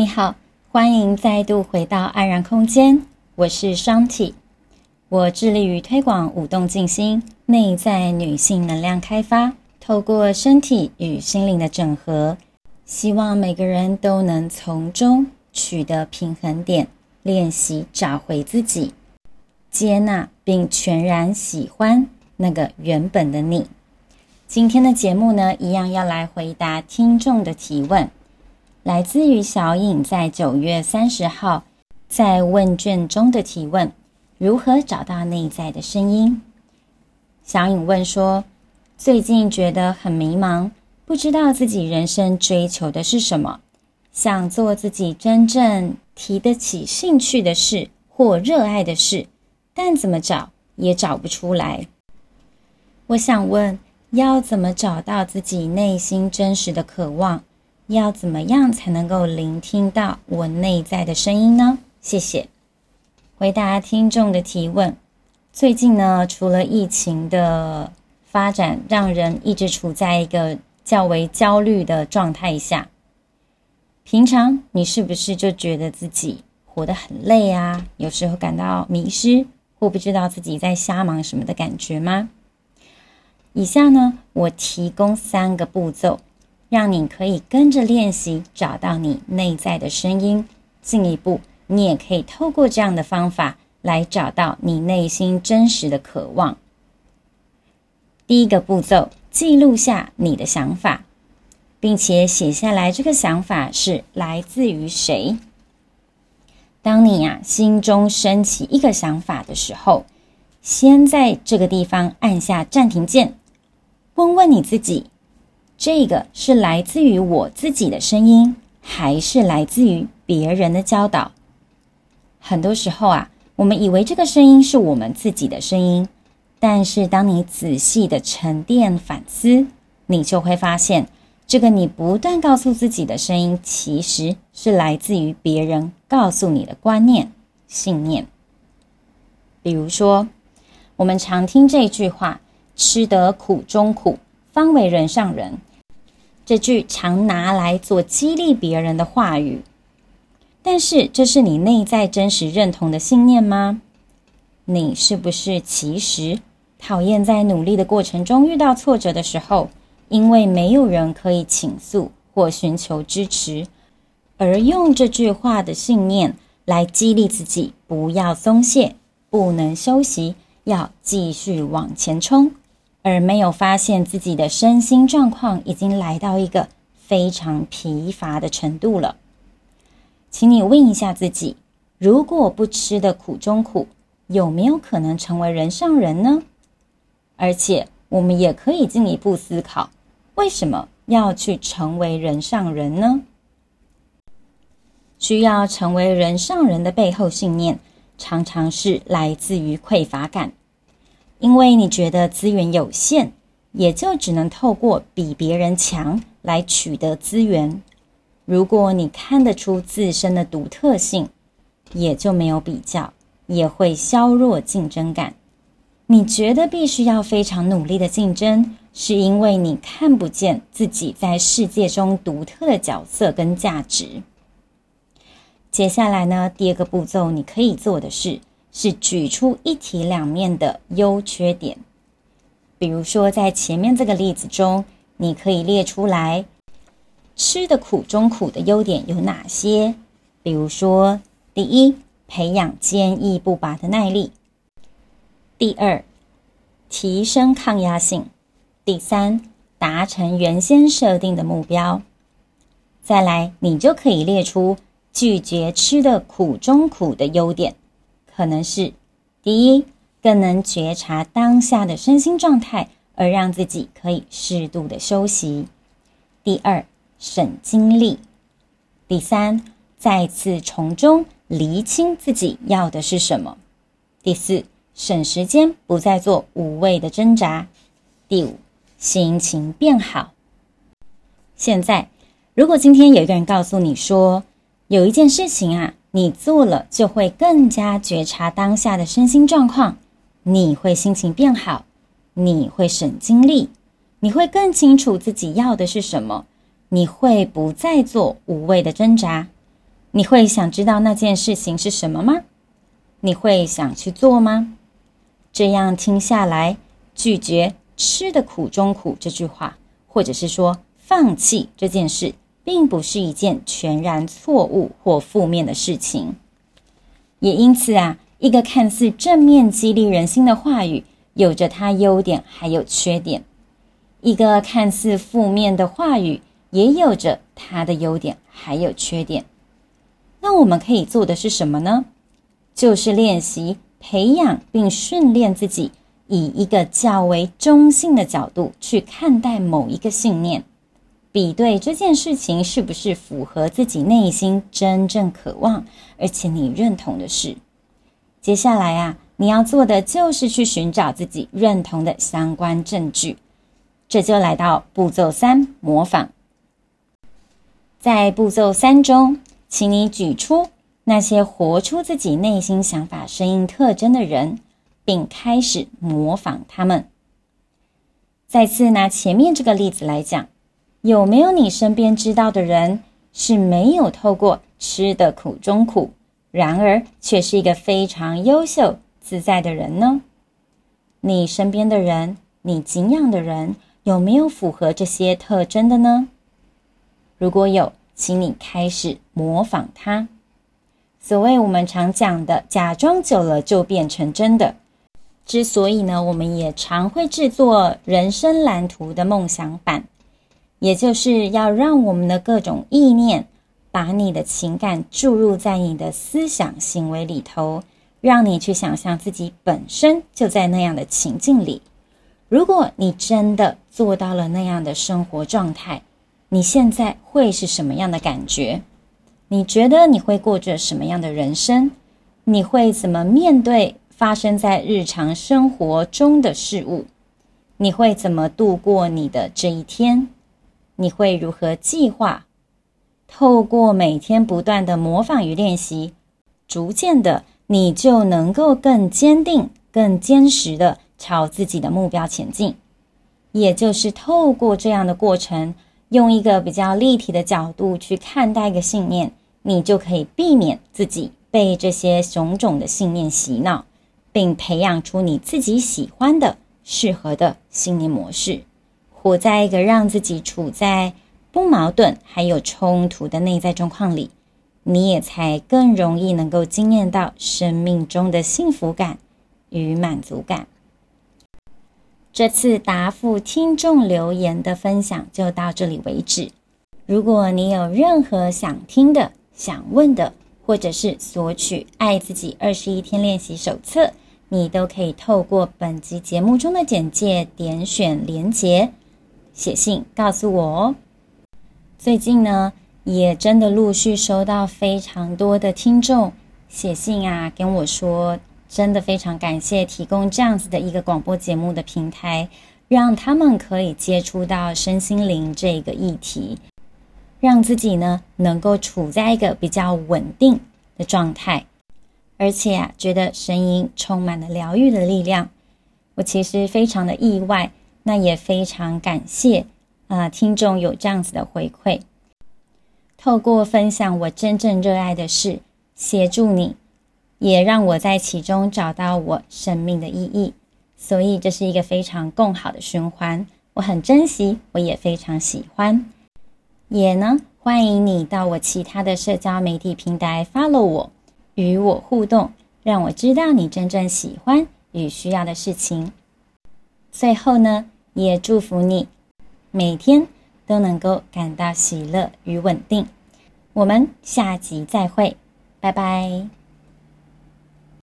你好，欢迎再度回到安然空间，我是 Shanti，我致力于推广舞动静心、内在女性能量开发，透过身体与心灵的整合，希望每个人都能从中取得平衡点，练习找回自己，接纳并全然喜欢那个原本的你。今天的节目呢，一样要来回答听众的提问。来自于小颖在九月三十号在问卷中的提问：如何找到内在的声音？小颖问说：最近觉得很迷茫，不知道自己人生追求的是什么，想做自己真正提得起兴趣的事或热爱的事，但怎么找也找不出来。我想问，要怎么找到自己内心真实的渴望？要怎么样才能够聆听到我内在的声音呢？谢谢。回答听众的提问。最近呢，除了疫情的发展，让人一直处在一个较为焦虑的状态下。平常你是不是就觉得自己活得很累啊？有时候感到迷失或不知道自己在瞎忙什么的感觉吗？以下呢，我提供三个步骤。让你可以跟着练习，找到你内在的声音。进一步，你也可以透过这样的方法来找到你内心真实的渴望。第一个步骤，记录下你的想法，并且写下来这个想法是来自于谁。当你呀、啊、心中升起一个想法的时候，先在这个地方按下暂停键，问问你自己。这个是来自于我自己的声音，还是来自于别人的教导？很多时候啊，我们以为这个声音是我们自己的声音，但是当你仔细的沉淀反思，你就会发现，这个你不断告诉自己的声音，其实是来自于别人告诉你的观念、信念。比如说，我们常听这句话：“吃得苦中苦，方为人上人。”这句常拿来做激励别人的话语，但是这是你内在真实认同的信念吗？你是不是其实讨厌在努力的过程中遇到挫折的时候，因为没有人可以倾诉或寻求支持，而用这句话的信念来激励自己，不要松懈，不能休息，要继续往前冲？而没有发现自己的身心状况已经来到一个非常疲乏的程度了，请你问一下自己：如果不吃的苦中苦，有没有可能成为人上人呢？而且，我们也可以进一步思考：为什么要去成为人上人呢？需要成为人上人的背后信念，常常是来自于匮乏感。因为你觉得资源有限，也就只能透过比别人强来取得资源。如果你看得出自身的独特性，也就没有比较，也会削弱竞争感。你觉得必须要非常努力的竞争，是因为你看不见自己在世界中独特的角色跟价值。接下来呢，第二个步骤你可以做的是。是举出一体两面的优缺点，比如说在前面这个例子中，你可以列出来吃的苦中苦的优点有哪些？比如说，第一，培养坚毅不拔的耐力；第二，提升抗压性；第三，达成原先设定的目标。再来，你就可以列出拒绝吃的苦中苦的优点。可能是第一，更能觉察当下的身心状态，而让自己可以适度的休息；第二，省精力；第三，再次从中厘清自己要的是什么；第四，省时间，不再做无谓的挣扎；第五，心情变好。现在，如果今天有一个人告诉你说，有一件事情啊。你做了就会更加觉察当下的身心状况，你会心情变好，你会省精力，你会更清楚自己要的是什么，你会不再做无谓的挣扎。你会想知道那件事情是什么吗？你会想去做吗？这样听下来，拒绝“吃的苦中苦”这句话，或者是说放弃这件事，并不是一件全然错误或负面的事情。也因此啊，一个看似正面激励人心的话语，有着它优点还有缺点；一个看似负面的话语，也有着它的优点还有缺点。那我们可以做的是什么呢？就是练习培养并训练自己，以一个较为中性的角度去看待某一个信念，比对这件事情是不是符合自己内心真正渴望而且你认同的事。接下来啊，你要做的就是去寻找自己认同的相关证据。这就来到步骤三：模仿。在步骤三中，请你举出。那些活出自己内心想法声音特征的人，并开始模仿他们。再次拿前面这个例子来讲，有没有你身边知道的人是没有透过吃的苦中苦，然而却是一个非常优秀自在的人呢？你身边的人，你敬仰的人，有没有符合这些特征的呢？如果有，请你开始模仿他。所谓我们常讲的“假装久了就变成真的”，之所以呢，我们也常会制作人生蓝图的梦想版，也就是要让我们的各种意念，把你的情感注入在你的思想行为里头，让你去想象自己本身就在那样的情境里。如果你真的做到了那样的生活状态，你现在会是什么样的感觉？你觉得你会过着什么样的人生？你会怎么面对发生在日常生活中的事物？你会怎么度过你的这一天？你会如何计划？透过每天不断的模仿与练习，逐渐的，你就能够更坚定、更坚实的朝自己的目标前进。也就是透过这样的过程，用一个比较立体的角度去看待一个信念。你就可以避免自己被这些种种的信念洗脑，并培养出你自己喜欢的、适合的信念模式，活在一个让自己处在不矛盾还有冲突的内在状况里，你也才更容易能够经验到生命中的幸福感与满足感。这次答复听众留言的分享就到这里为止。如果你有任何想听的，想问的，或者是索取《爱自己二十一天练习手册》，你都可以透过本集节目中的简介点选连结，写信告诉我哦。最近呢，也真的陆续收到非常多的听众写信啊，跟我说，真的非常感谢提供这样子的一个广播节目的平台，让他们可以接触到身心灵这个议题。让自己呢能够处在一个比较稳定的状态，而且啊，觉得声音充满了疗愈的力量。我其实非常的意外，那也非常感谢啊、听众有这样子的回馈。透过分享我真正热爱的事，协助你，也让我在其中找到我生命的意义。所以这是一个非常共好的循环，我很珍惜，我也非常喜欢。也呢，欢迎你到我其他的社交媒体平台 follow 我，与我互动，让我知道你真正喜欢与需要的事情。最后呢，也祝福你每天都能够感到喜乐与稳定。我们下集再会，拜拜。